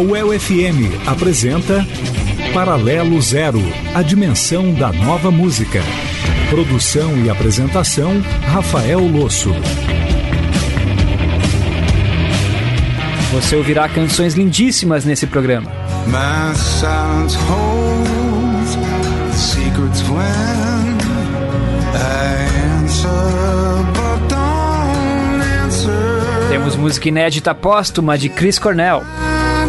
UEL FM apresenta Paralelo Zero, a dimensão da nova música. Produção e apresentação, Rafael Losso. Você ouvirá canções lindíssimas nesse programa. My silence holds secrets when I answer, but don't answer. Temos música inédita póstuma de Chris Cornell.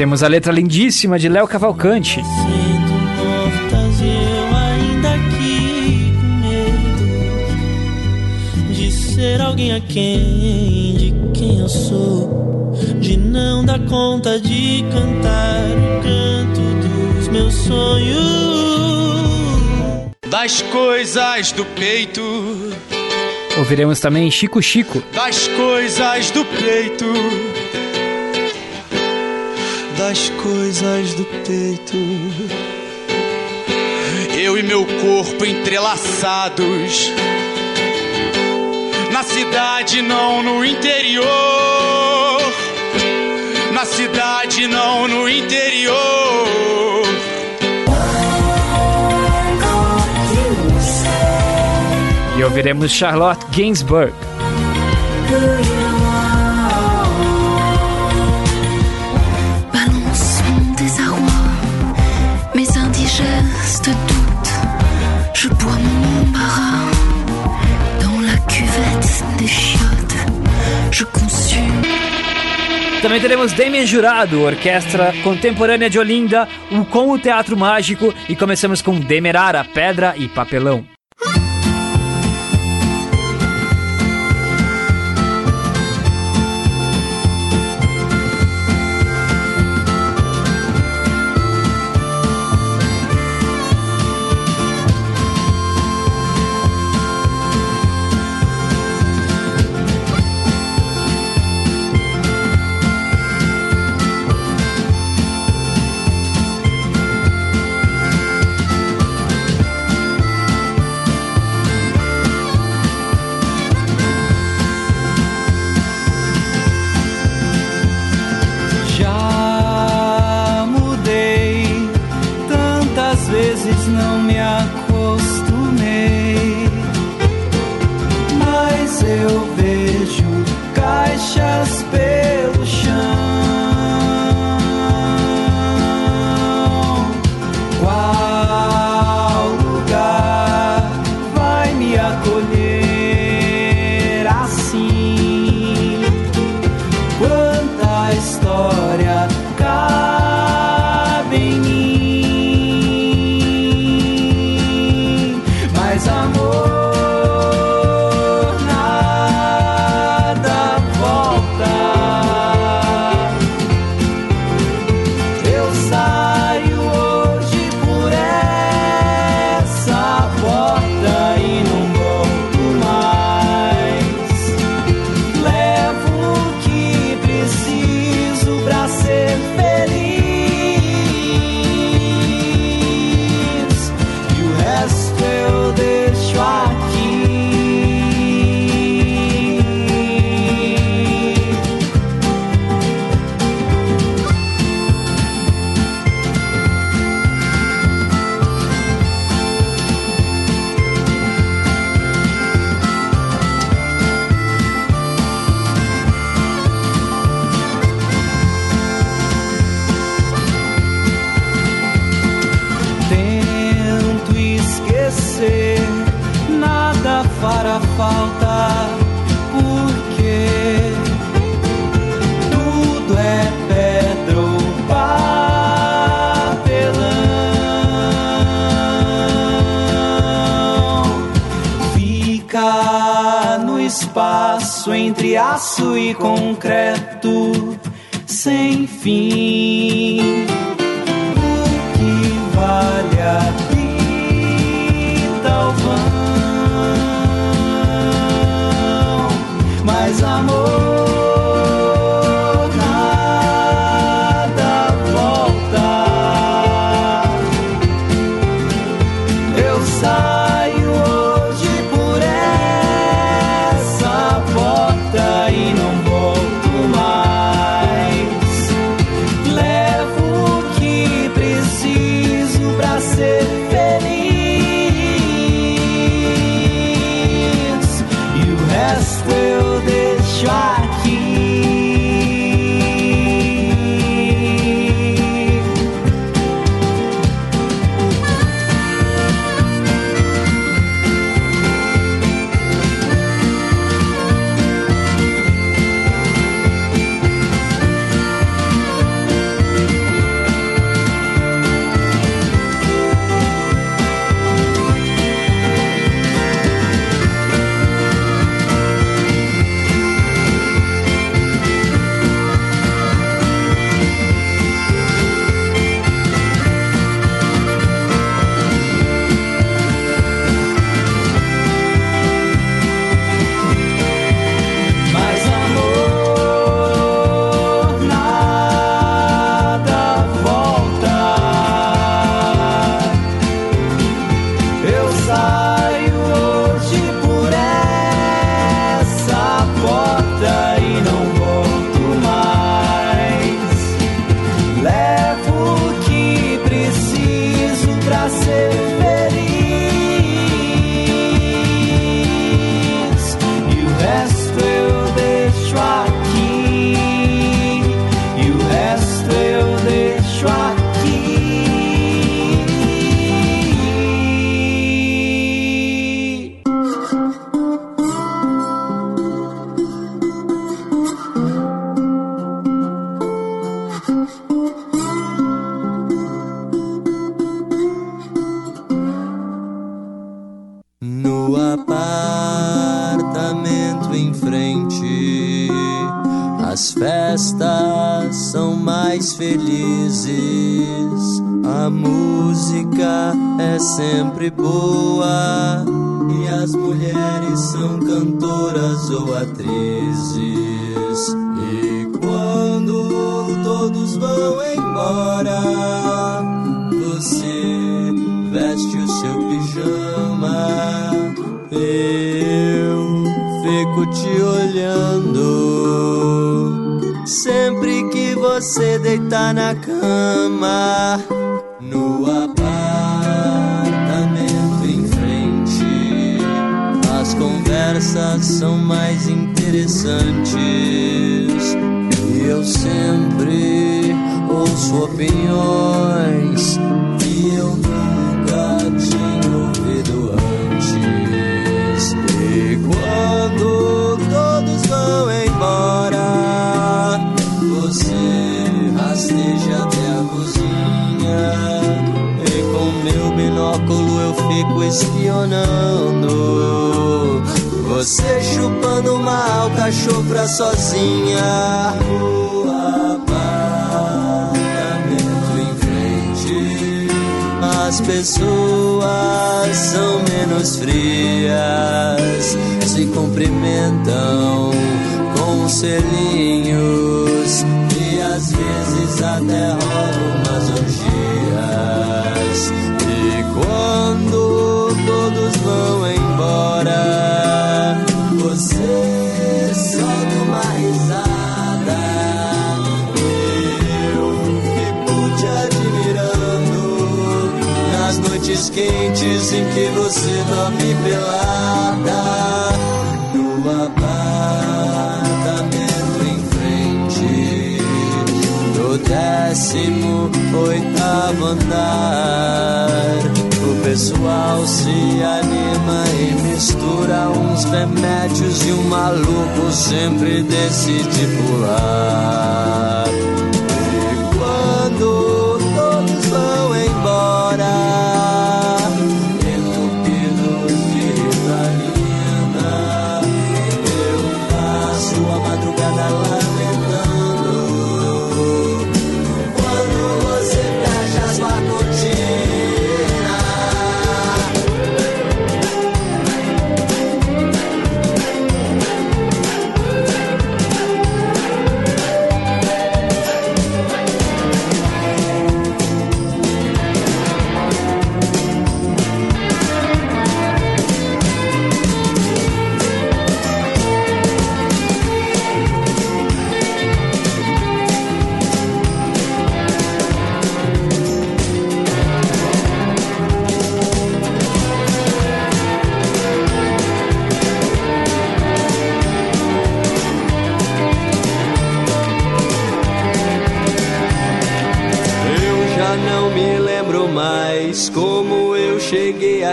Temos a letra lindíssima de Léo Cavalcante. Sendo mortas eu ainda aqui com medo de ser alguém a quem, de quem eu sou. De não dar conta de cantar o canto dos meus sonhos das coisas do peito. Ouviremos também Chico Chico. Das coisas do peito. Das coisas do peito. Eu e meu corpo entrelaçados. Na cidade, não no interior. Na cidade, não no interior. E ouviremos Charlotte Gainsbourg. Também teremos Damien Jurado, orquestra contemporânea de Olinda, com o Teatro Mágico e começamos com Demerara, Pedra e Papelão. E concreto sempre boa. E as mulheres são cantoras ou atrizes. E quando todos vão embora, você veste o seu pijama. Eu fico te olhando. Sempre você deitar na cama, no conversas são mais interessantes. E eu sempre ouço opiniões fico espionando. Você chupando uma alcachofra sozinha. O apartamento em frente. As pessoas são menos frias. Se cumprimentam com selinhos. E às vezes até rolam umas orgias. Quentes em que você dorme pelada. No apartamento em frente do décimo oitavo andar pessoal se anima e mistura uns remédios e um maluco sempre decide pular.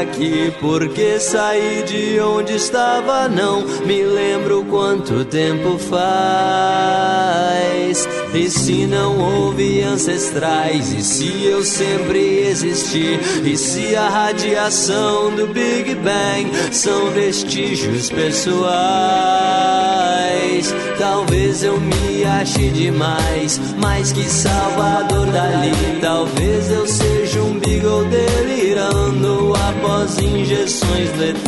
Aqui, porque saí de onde estava, não me lembro quanto tempo faz. E se não houve ancestrais, e se eu sempre existi, e se a radiação do Big Bang são vestígios pessoais, talvez eu me ache demais, mais que Salvador Dali, talvez eu seja um delirando após injeções letais.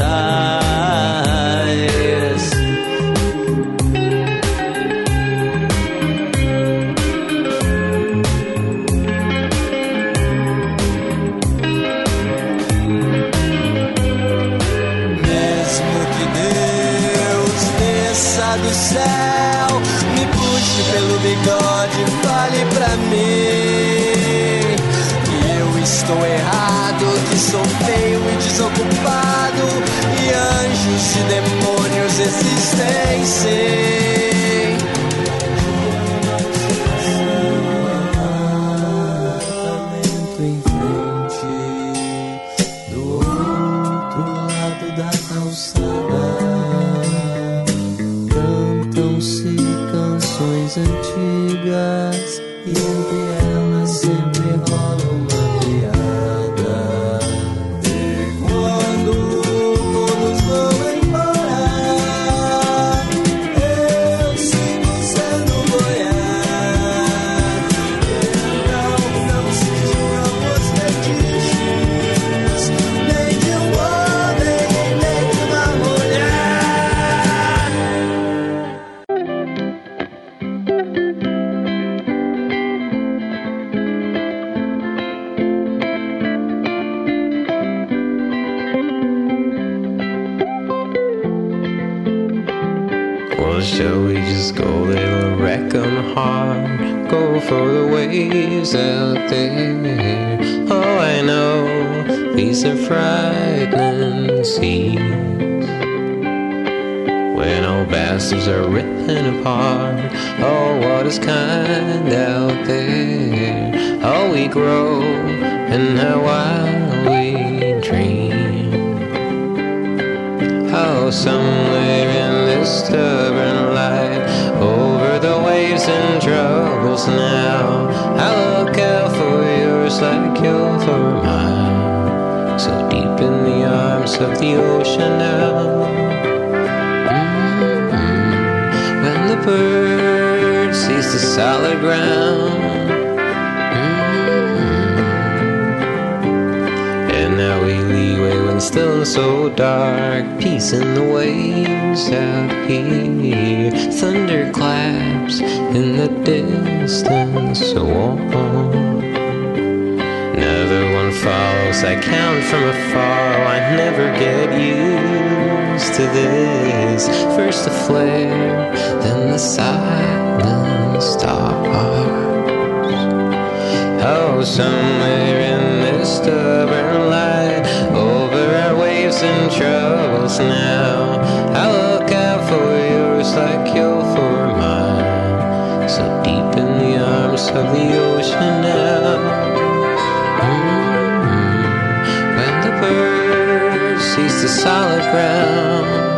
Ripping apart. Oh, what is kind out there? How we grow and how wild we dream. Oh, somewhere in this stubborn light, over the waves and troubles now, I look out for yours like you're for mine. So deep in the arms of the ocean now. The solid ground. Mm-hmm. And now we leeway when still so dark. Peace in the waves out here. Thunder claps in the distance. So warm. Another one follows. I count from afar. Oh, I never get used to this. First the flare, then the stars. Oh, somewhere in this stubborn light, over our waves and troubles now, I look out for yours like you're for mine. So deep in the arms of the ocean now. Mm-hmm. When the bird sees the solid ground.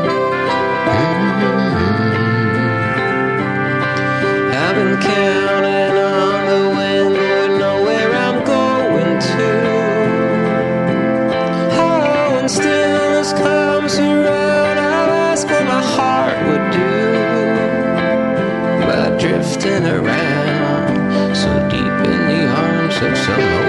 Drifting around so deep in the arms of some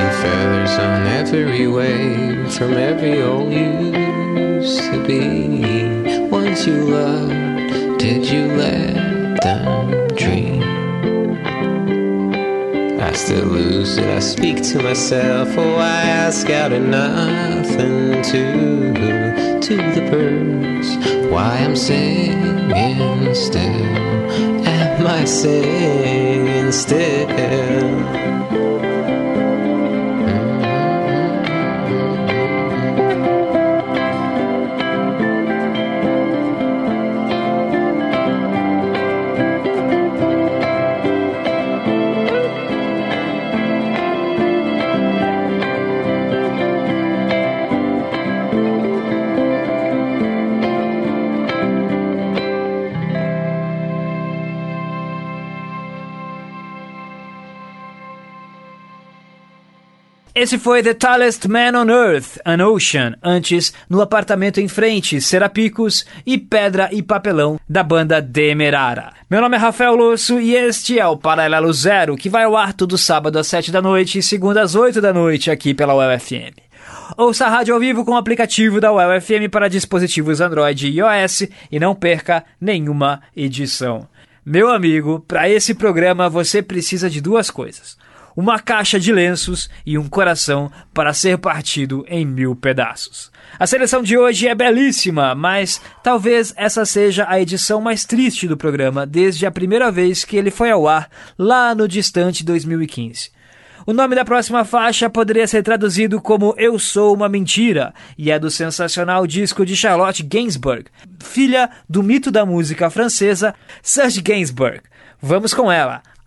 See feathers on every wave from every old used to be. Once you loved, did you let them dream? I still lose it. I speak to myself. Oh, I ask out of nothing to to the birds. Why I'm singing still? Am I singing still? Esse foi The Tallest Man on Earth, An Ocean, antes No Apartamento em Frente, Serapicos e Pedra e Papelão, da banda Demerara. Meu nome é Rafael Losso e este é o Paralelo Zero, que vai ao ar todo sábado às 7 da noite e segunda às 8 da noite aqui pela UFM. Ouça a rádio ao vivo com o aplicativo da UFM para dispositivos Android e iOS e não perca nenhuma edição. Meu amigo, para esse programa você precisa de duas coisas uma caixa de lenços e um coração para ser partido em mil pedaços. A seleção de hoje é belíssima, mas talvez essa seja a edição mais triste do programa desde a primeira vez que ele foi ao ar, lá no distante 2015. O nome da próxima faixa poderia ser traduzido como Eu Sou uma Mentira e é do sensacional disco de Charlotte Gainsbourg, filha do mito da música francesa Serge Gainsbourg. Vamos com ela,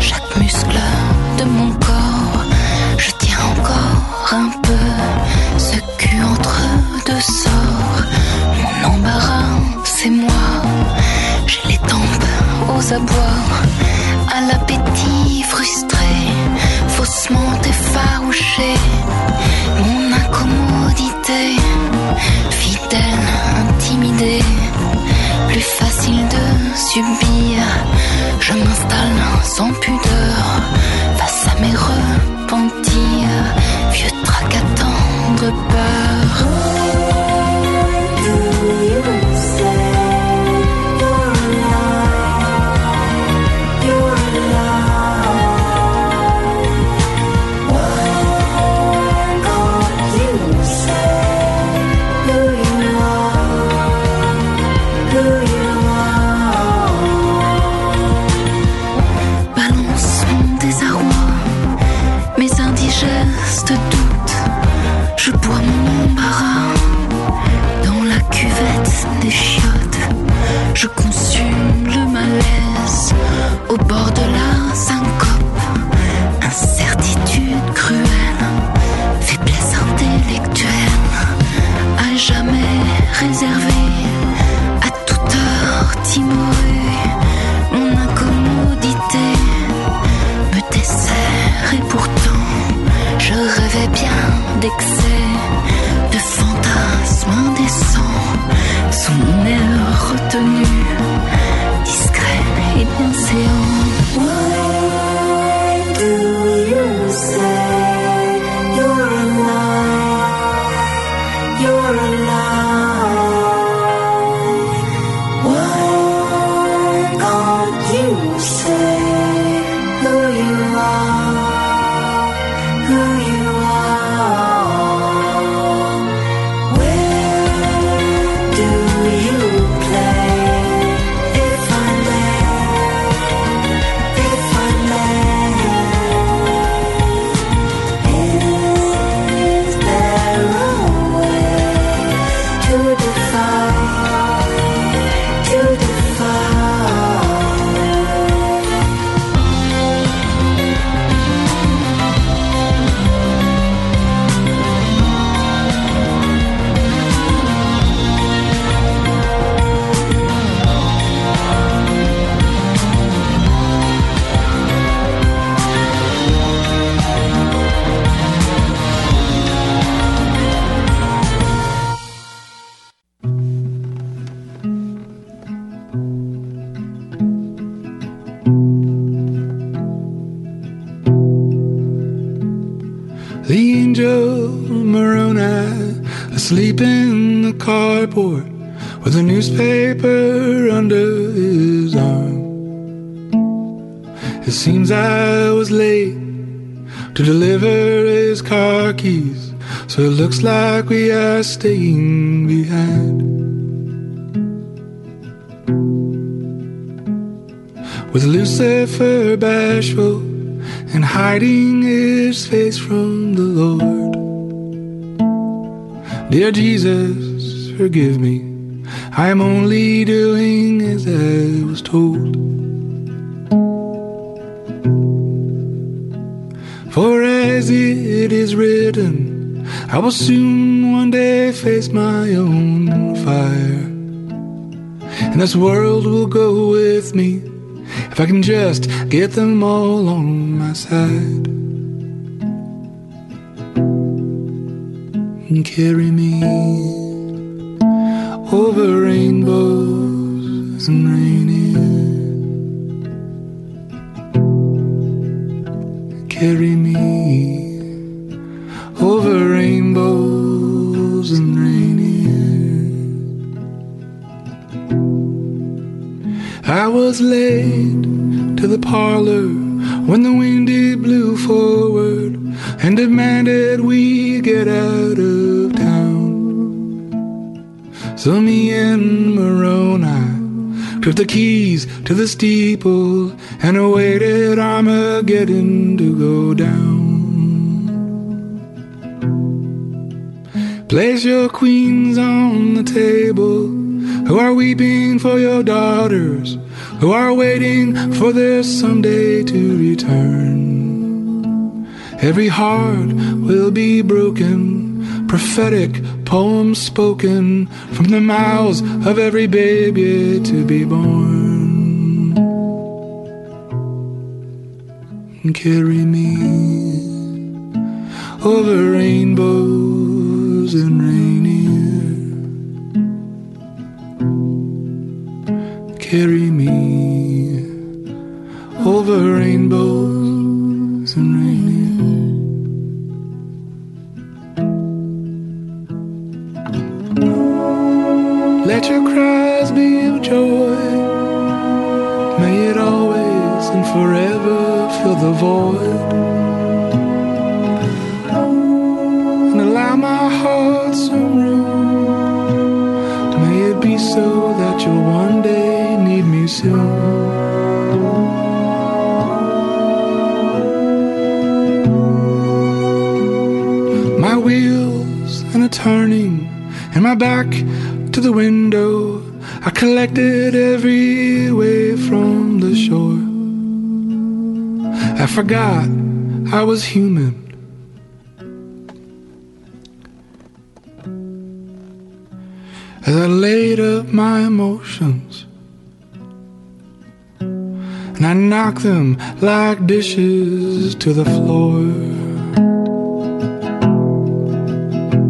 chaque muscle de mon corps. Je tiens encore un peu ce cul entre deux sorts. Mon embarras, c'est moi. J'ai les tempes aux abois, à l'appétit frustré, faussement effarouché. Mon incommodité, fidèle, intimidée, plus facile de subir je m'installe sans pudeur So it looks like we are staying behind. With Lucifer bashful and hiding his face from the Lord. Dear Jesus, forgive me. I am only doing as I was told. For as it is written, I will soon one day face my own fire. And this world will go with me if I can just get them all on my side. And carry me over rainbows and rainy. Carry me over rainbows and rainy. I was late to the parlor when the windy blew forward and demanded we get out of town. So me and Moroni took the keys to the steeple and awaited Armageddon to go down. Place your queens on the table who are weeping for your daughters, who are waiting for their someday to return. Every heart will be broken, prophetic poems spoken from the mouths of every baby to be born. Carry me over rainbows and rainy carry me over rainbows your cries be of joy. May it always and forever fill the void. And allow my heart some room. May it be so that you'll one day need me soon. My wheels and a turning, and my back to the window. I collected every wave from the shore. I forgot I was human. as I laid up my emotions. And I knocked them like dishes to the floor.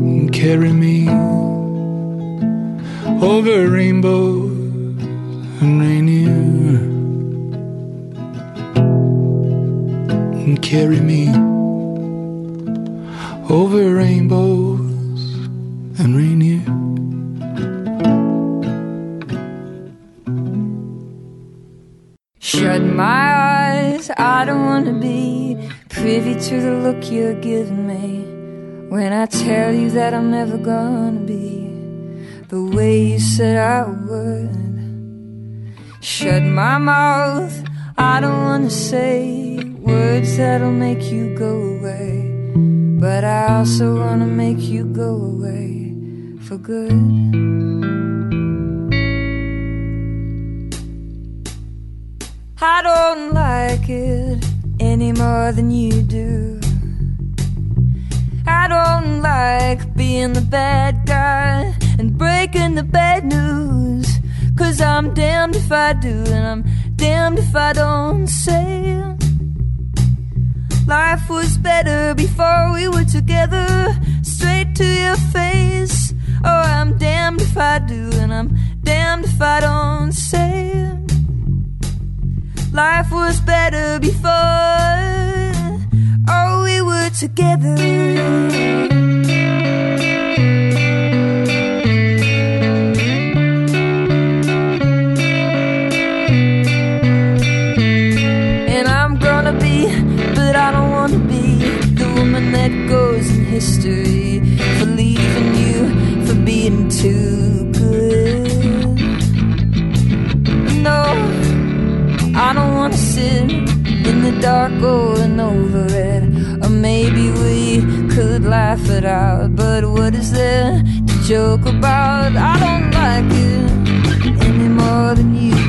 And carry me over rainbows and rainier. And carry me over rainbows and rainier. Shut my eyes, I don't wanna be privy to the look you're giving me when I tell you that I'm never gonna be the way you said I would. Shut my mouth, I don't wanna say words that'll make you go away, but I also wanna make you go away for good. I don't like it any more than you do. I don't like being the bad guy and breaking the bad news. Cause I'm damned if I do and I'm damned if I don't say. Life was better before we were together, straight to your face. Oh, I'm damned if I do and I'm damned if I don't say. Life was better before. Oh, we were together. history for leaving you, for being too good. No, I don't wanna sit in the dark going over it. Or maybe we could laugh it out, but what is there to joke about? I don't like it any more than you.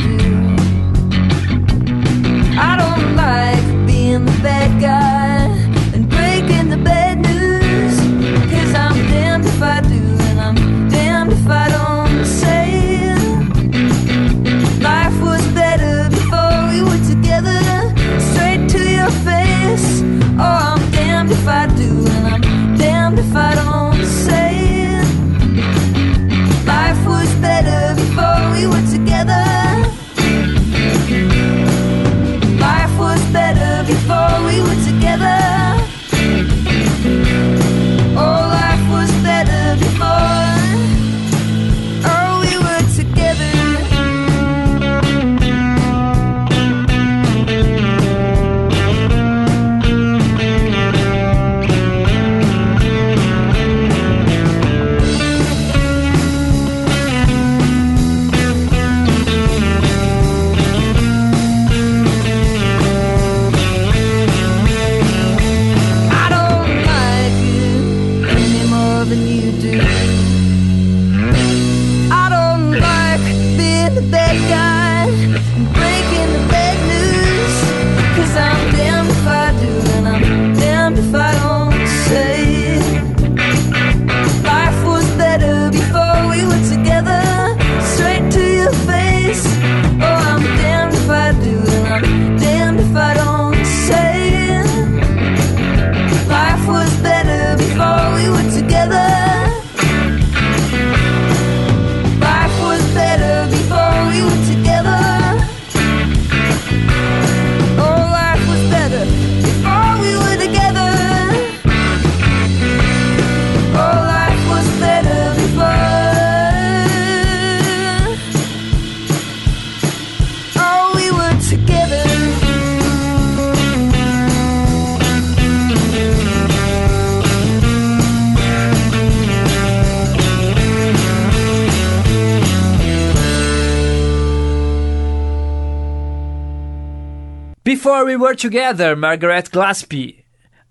Before We Were Together, Margaret Glaspie.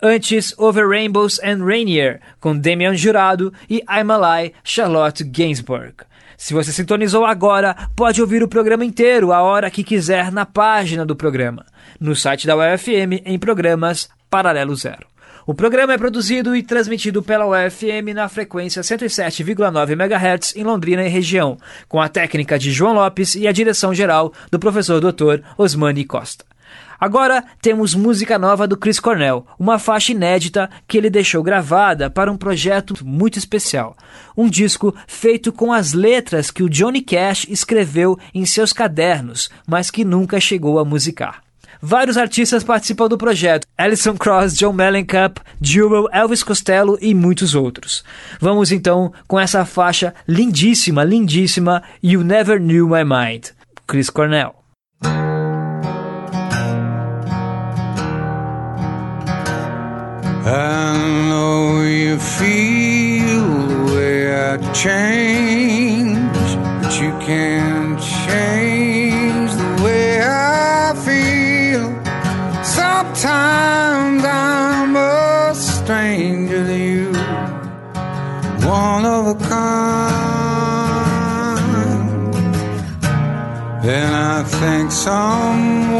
Antes, Over Rainbows and Rainier, com Damian Jurado e I'm Alive, Charlotte Gainsbourg. Se você sintonizou agora, pode ouvir o programa inteiro a hora que quiser na página do programa, no site da UFM em programas Paralelo Zero. O programa é produzido e transmitido pela UFM na frequência 107,9 MHz em Londrina e região, com a técnica de João Lopes e a direção geral do professor Dr. Osmani Costa. Agora temos música nova do Chris Cornell, uma faixa inédita que ele deixou gravada para um projeto muito especial. Um disco feito com as letras que o Johnny Cash escreveu em seus cadernos, mas que nunca chegou a musicar. Vários artistas participam do projeto: Alison Cross, John Mellencamp, Jewel, Elvis Costello e muitos outros. Vamos então com essa faixa lindíssima, lindíssima, You Never Knew My Mind, Chris Cornell. I know you feel the way I change, but you can't change the way I feel. Sometimes I'm a stranger to you, one of a kind. And I think some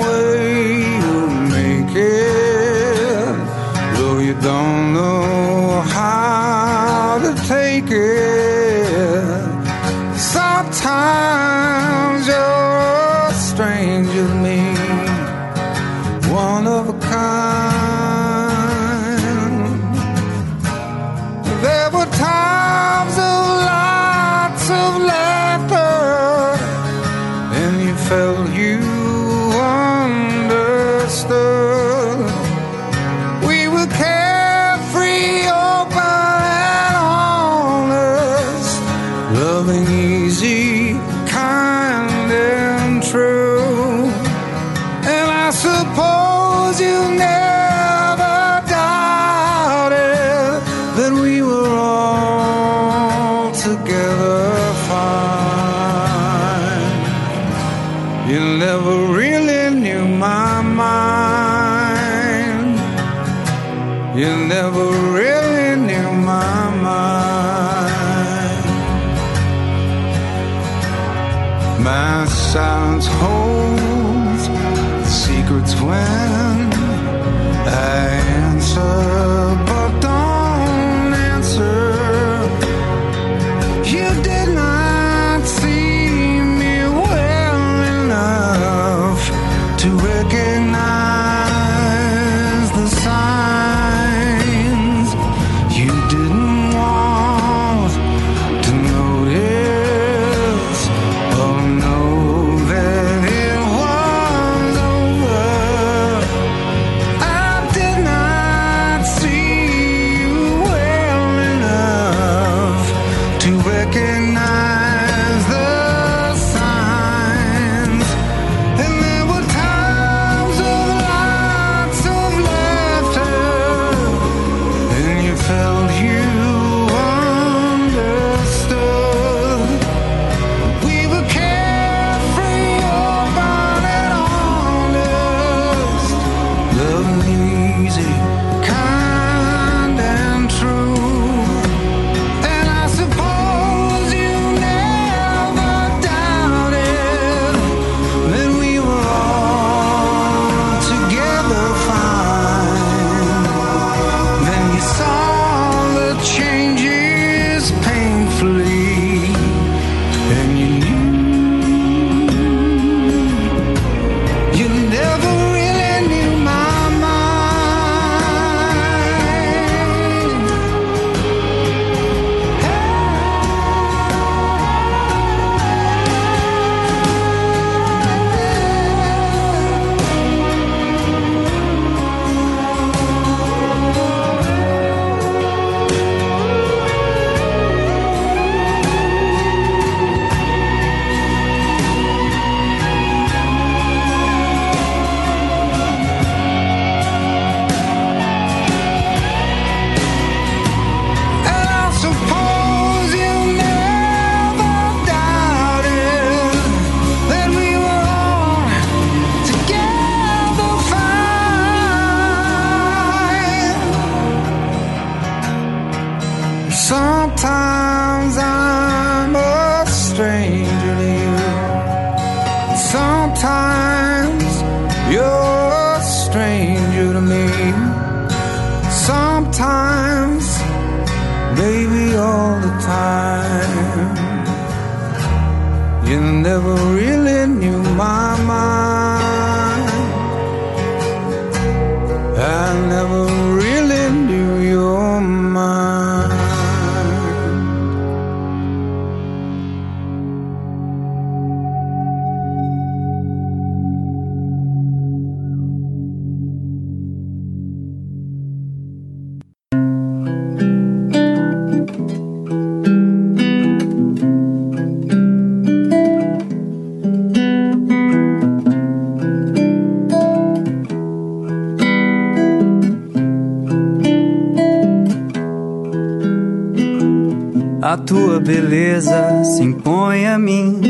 beleza se impõe a mim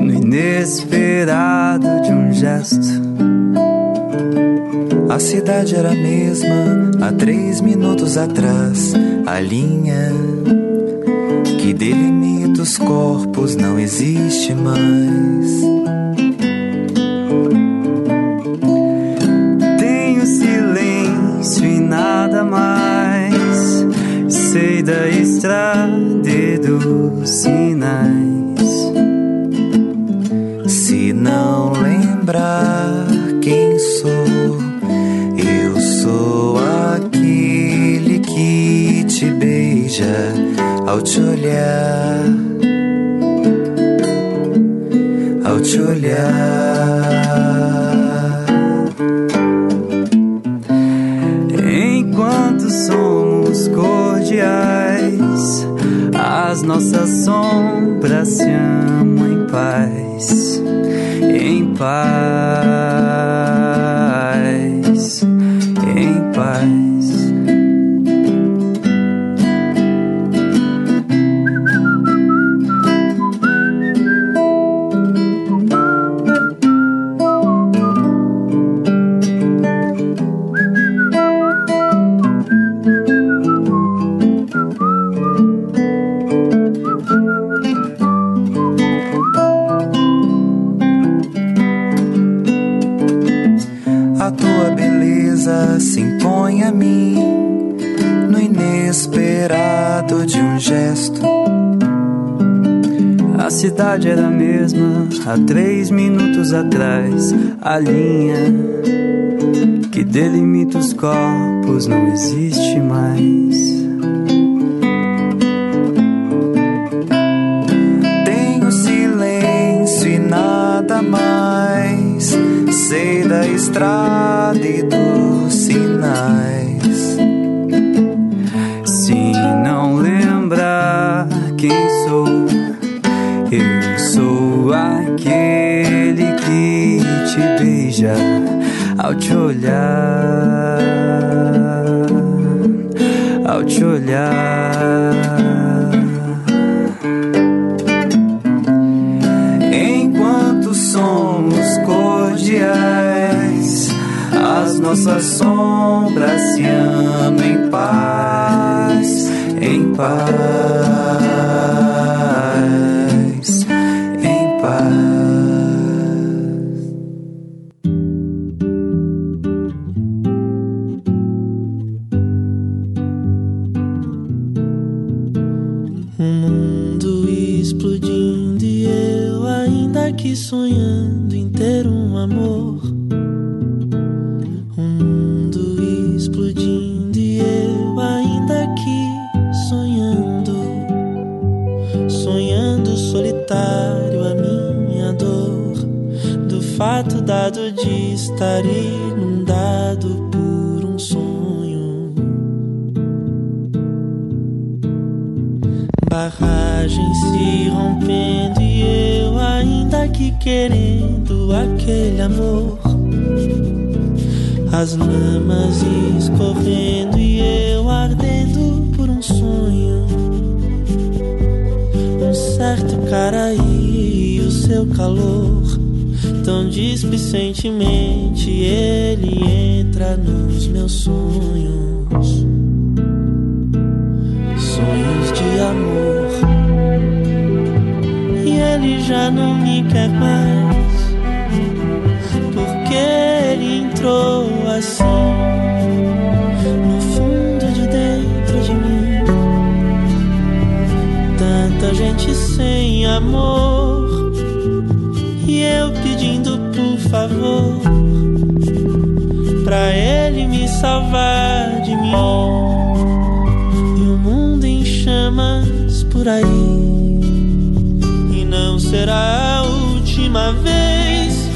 no inesperado de um gesto. A cidade era a mesma há três minutos atrás. A linha que delimita os corpos não existe mais. Cidade era a mesma há três minutos atrás. A linha que delimita os corpos não existe mais. Tenho silêncio e nada mais. Sei da estrada te olhar, ao te olhar. Enquanto somos cordiais, as nossas sombras se amam em paz, em paz, fato dado de estar inundado por um sonho. Barragem se rompendo e eu ainda aqui querendo aquele amor. As lamas escorrendo e eu ardendo por um sonho. Um certo cara e o seu calor. Tão displicentemente ele entra nos meus sonhos sonhos de amor. E ele já não me quer mais, porque ele entrou assim no fundo de dentro de mim. Tanta gente sem amor, favor. Pra ele me salvar de mim e o mundo em chamas por aí. E não será a última vez.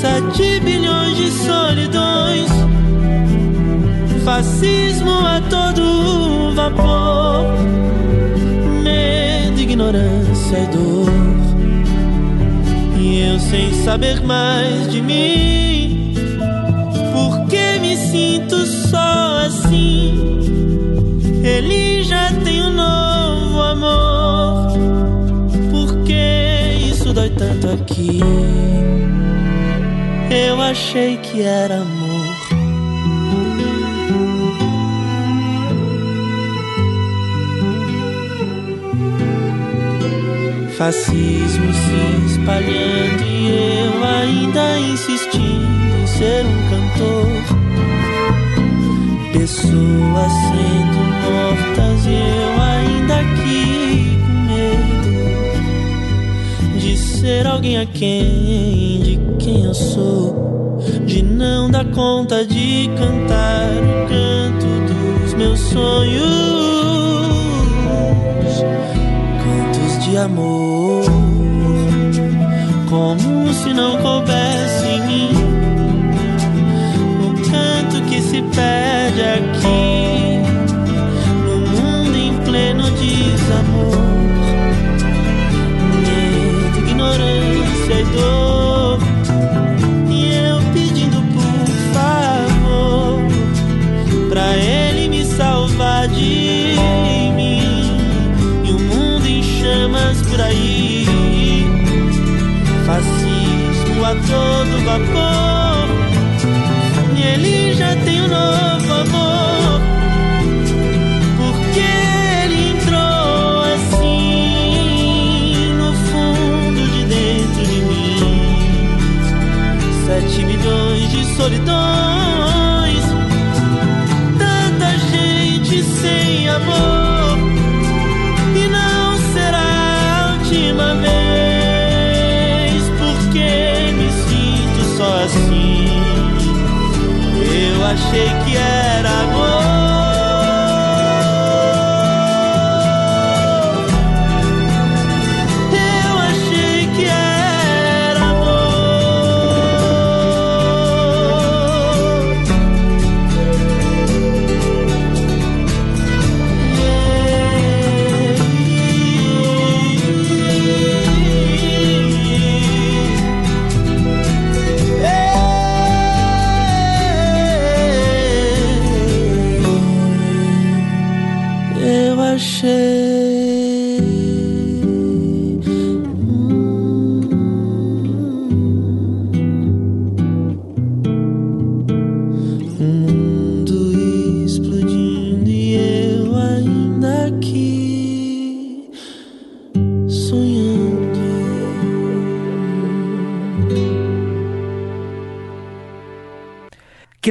Sete bilhões de solidões, fascismo a todo vapor, medo, ignorância e dor. Sem saber mais de mim, porque me sinto só assim. Ele já tem um novo amor. Por que isso dói tanto aqui? Eu achei que era amor. Fascismo se espalhando e eu ainda insistindo em ser um cantor. Pessoas sendo mortas e eu ainda aqui com medo de ser alguém a quem, de quem eu sou, de não dar conta de cantar o canto dos meus sonhos, amor, como se não coubesse em mim que se perde aqui no mundo em pleno desamor, medo, ignorância e dor. A todo vapor. E ele já tem um novo amor. Porque ele entrou assim no fundo de dentro de mim. Sete milhões de solidões, achei que era amor.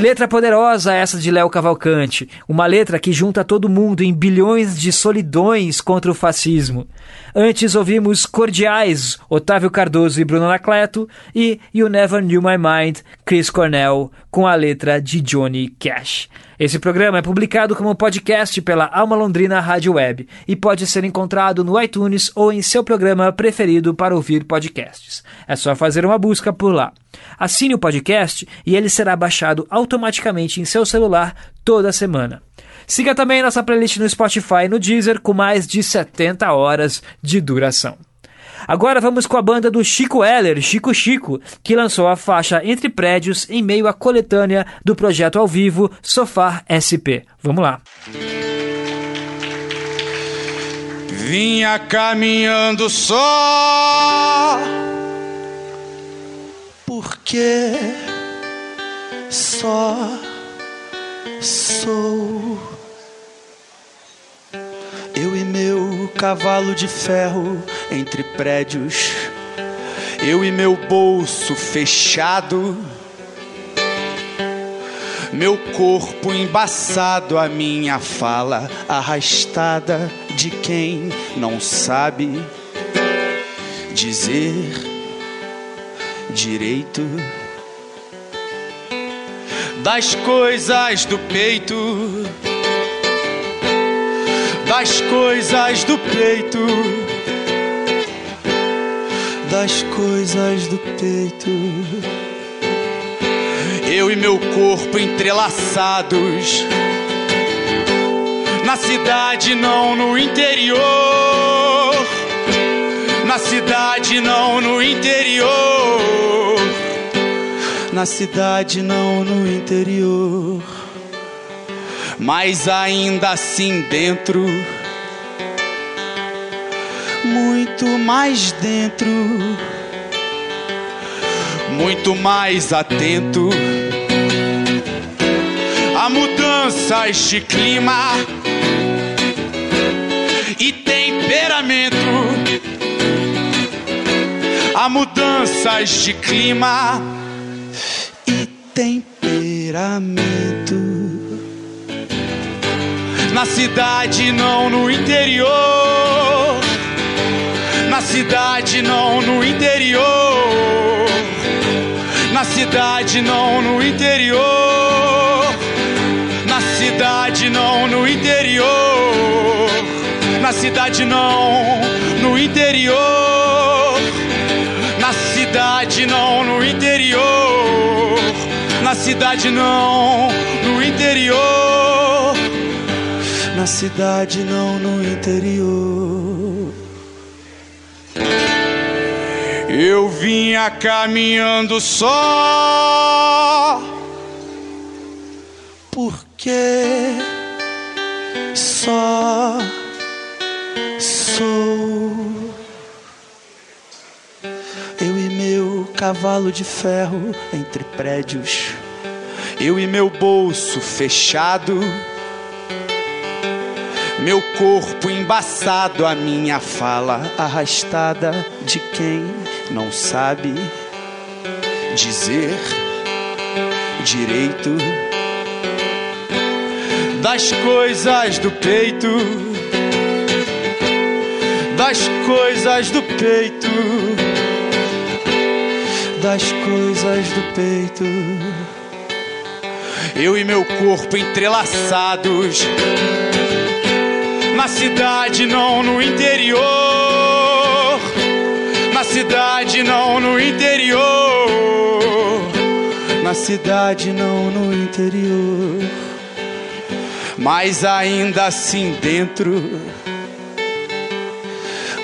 Letra poderosa essa de Léo Cavalcante, uma letra que junta todo mundo em bilhões de solidões contra o fascismo. Antes ouvimos Cordiais, Otávio Cardoso e Bruno Anacleto, e You Never Knew My Mind, Chris Cornell, com a letra de Johnny Cash. Esse programa é publicado como podcast pela Alma Londrina Rádio Web e pode ser encontrado no iTunes ou em seu programa preferido para ouvir podcasts. É só fazer uma busca por lá. Assine o podcast e ele será baixado automaticamente em seu celular toda semana. Siga também nossa playlist no Spotify e no Deezer com mais de 70 horas de duração. Agora vamos com a banda do Chico Heller, Chico Chico, que lançou a faixa Entre Prédios em meio à coletânea do projeto ao vivo Sofá SP. Vamos lá. Vinha caminhando só, Porque só sou meu cavalo de ferro entre prédios, eu e meu bolso fechado, meu corpo embaçado, a minha fala arrastada de quem não sabe dizer direito das coisas do peito, das coisas do peito, das coisas do peito. eu e meu corpo entrelaçados. Na cidade, não no interior. Na cidade, não no interior. Na cidade, não no interior. Mas ainda assim dentro, Muito mais dentro, muito mais atento a mudanças de clima e temperamento. A mudanças de clima e temperamento. Na cidade, não no interior. Na cidade, não no interior. Na cidade, não no interior. Na cidade, não no interior. Na cidade, não no interior. Na cidade, não no interior. Na cidade, não no interior. Cidade, não no interior. Eu vinha caminhando só. Porque só sou eu e meu cavalo de ferro entre prédios, Eu e meu bolso fechado. Meu corpo embaçado, a minha fala arrastada de quem não sabe dizer direito das coisas do peito, das coisas do peito, das coisas do peito. eu e meu corpo entrelaçados. Na cidade, não no interior. Na cidade, não no interior. Na cidade, não no interior. Mas ainda assim dentro.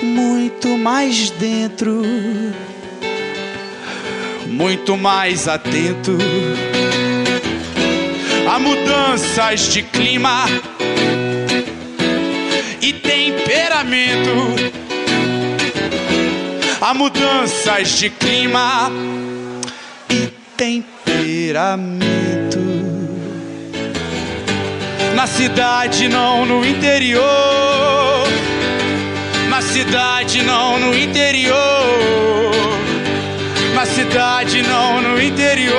Muito mais dentro. Muito mais atento a mudanças de clima e temperamento. A mudanças de clima e temperamento. Na cidade, não no interior. Na cidade, não no interior. Na cidade, não no interior.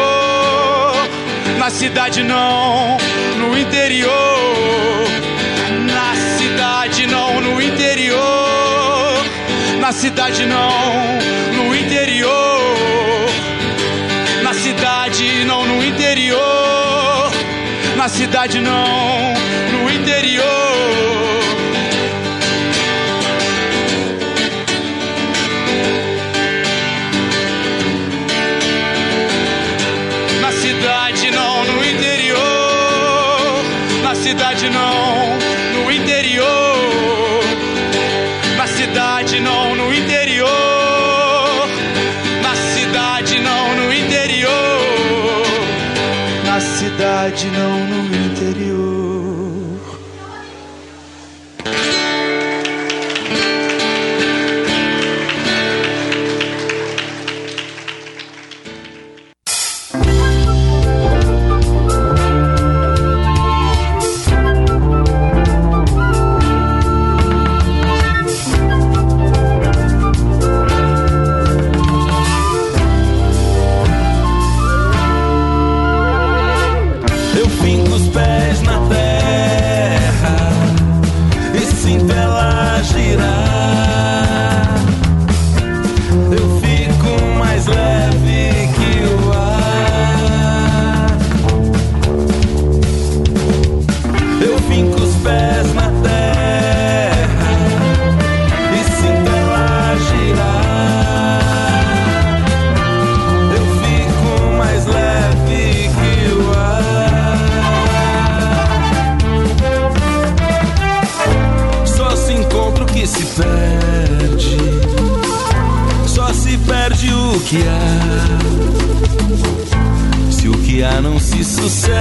Na cidade, não no interior Na cidade não no interior. Na cidade não no interior. Na cidade não no interior. o que há. Se o que há não se sucede,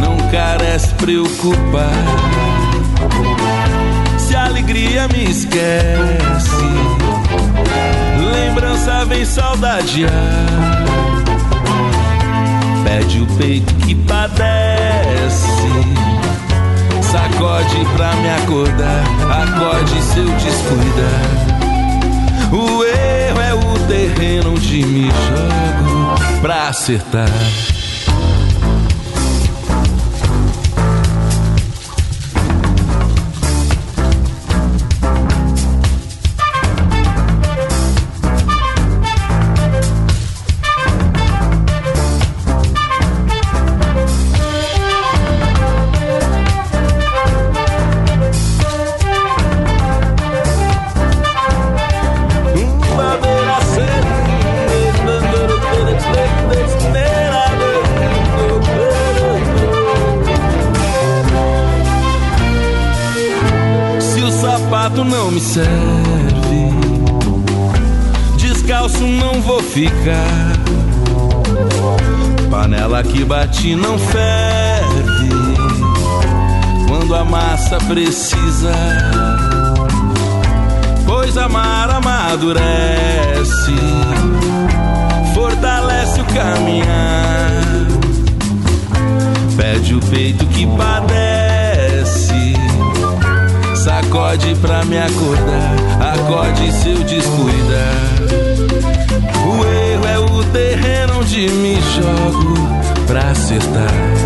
não carece preocupar. Se a alegria me esquece, lembrança vem saudadear. Pede o peito que padece sacode pra me acordar. Acorde se eu descuidar acertar. Não ferve. Quando a massa precisa, pois amar amadurece, fortalece o caminhar, pede o peito que padece. Sacode pra me acordar, acorde se eu descuidar. O erro é o terreno onde me jogo pra acertar.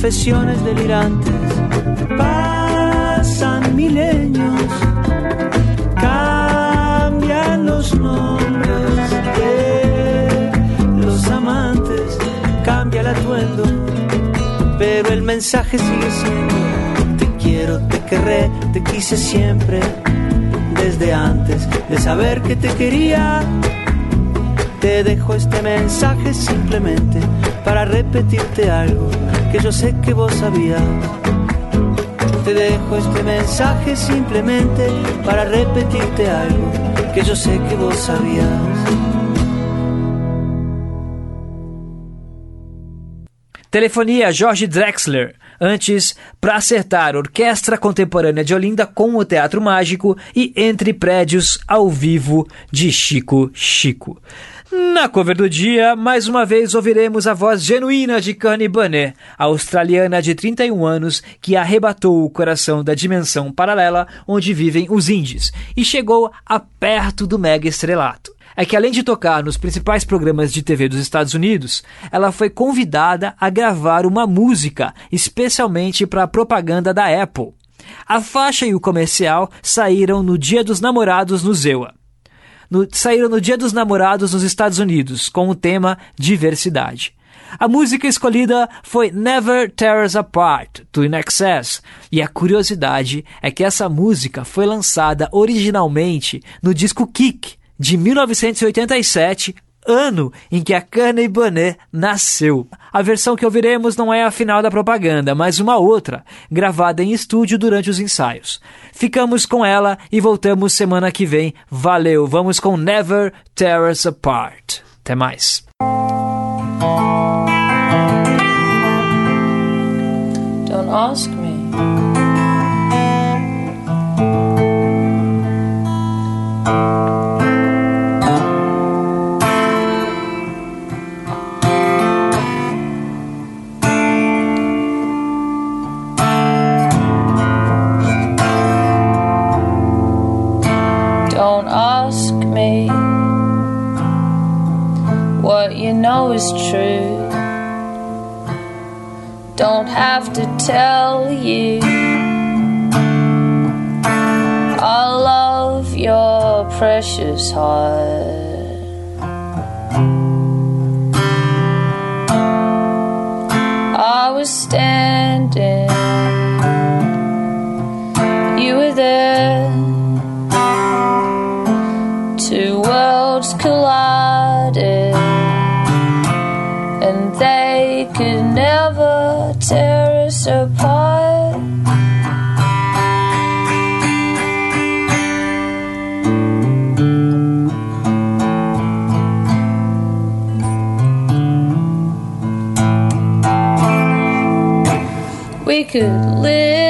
confesiones delirantes. Pasan milenios cambian los nombres de los amantes, cambia el atuendo, pero el mensaje sigue siendo: Te quiero, te querré, te quise siempre, desde antes de saber que te quería. Te dejo este mensaje simplemente para repetirte algo que yo sé que vos sabías. Te dejo este mensaje simplemente para repetirte algo que yo sé que vos sabías. Telefonia Jorge Drexler. Antes, para acertar Orquestra Contemporânea de Olinda com o Teatro Mágico e Entre Prédios ao vivo de Chico Chico. Na cover do dia, mais uma vez ouviremos a voz genuína de Kanye Banet, a australiana de 31 anos que arrebatou o coração da dimensão paralela onde vivem os índios e chegou a perto do mega estrelato. É que além de tocar nos principais programas de TV dos Estados Unidos, ela foi convidada a gravar uma música especialmente para a propaganda da Apple. A faixa e o comercial saíram no Dia dos Namorados no Zewa no, saíram no Dia dos Namorados nos Estados Unidos, com o tema Diversidade. A música escolhida foi Never Tear Us Apart, do In Excess, e a curiosidade é que essa música foi lançada originalmente no disco Kick, de 1987, ano em que a Kanye Banet nasceu. A versão que ouviremos não é a final da propaganda, mas uma outra, gravada em estúdio durante os ensaios. Ficamos com ela e voltamos semana que vem. Valeu, vamos com Never Tear Us Apart. Até mais. Don't ask you know is true. Don't have to tell you I love your precious heart. I was standing, you were there. tear us apart. We could live.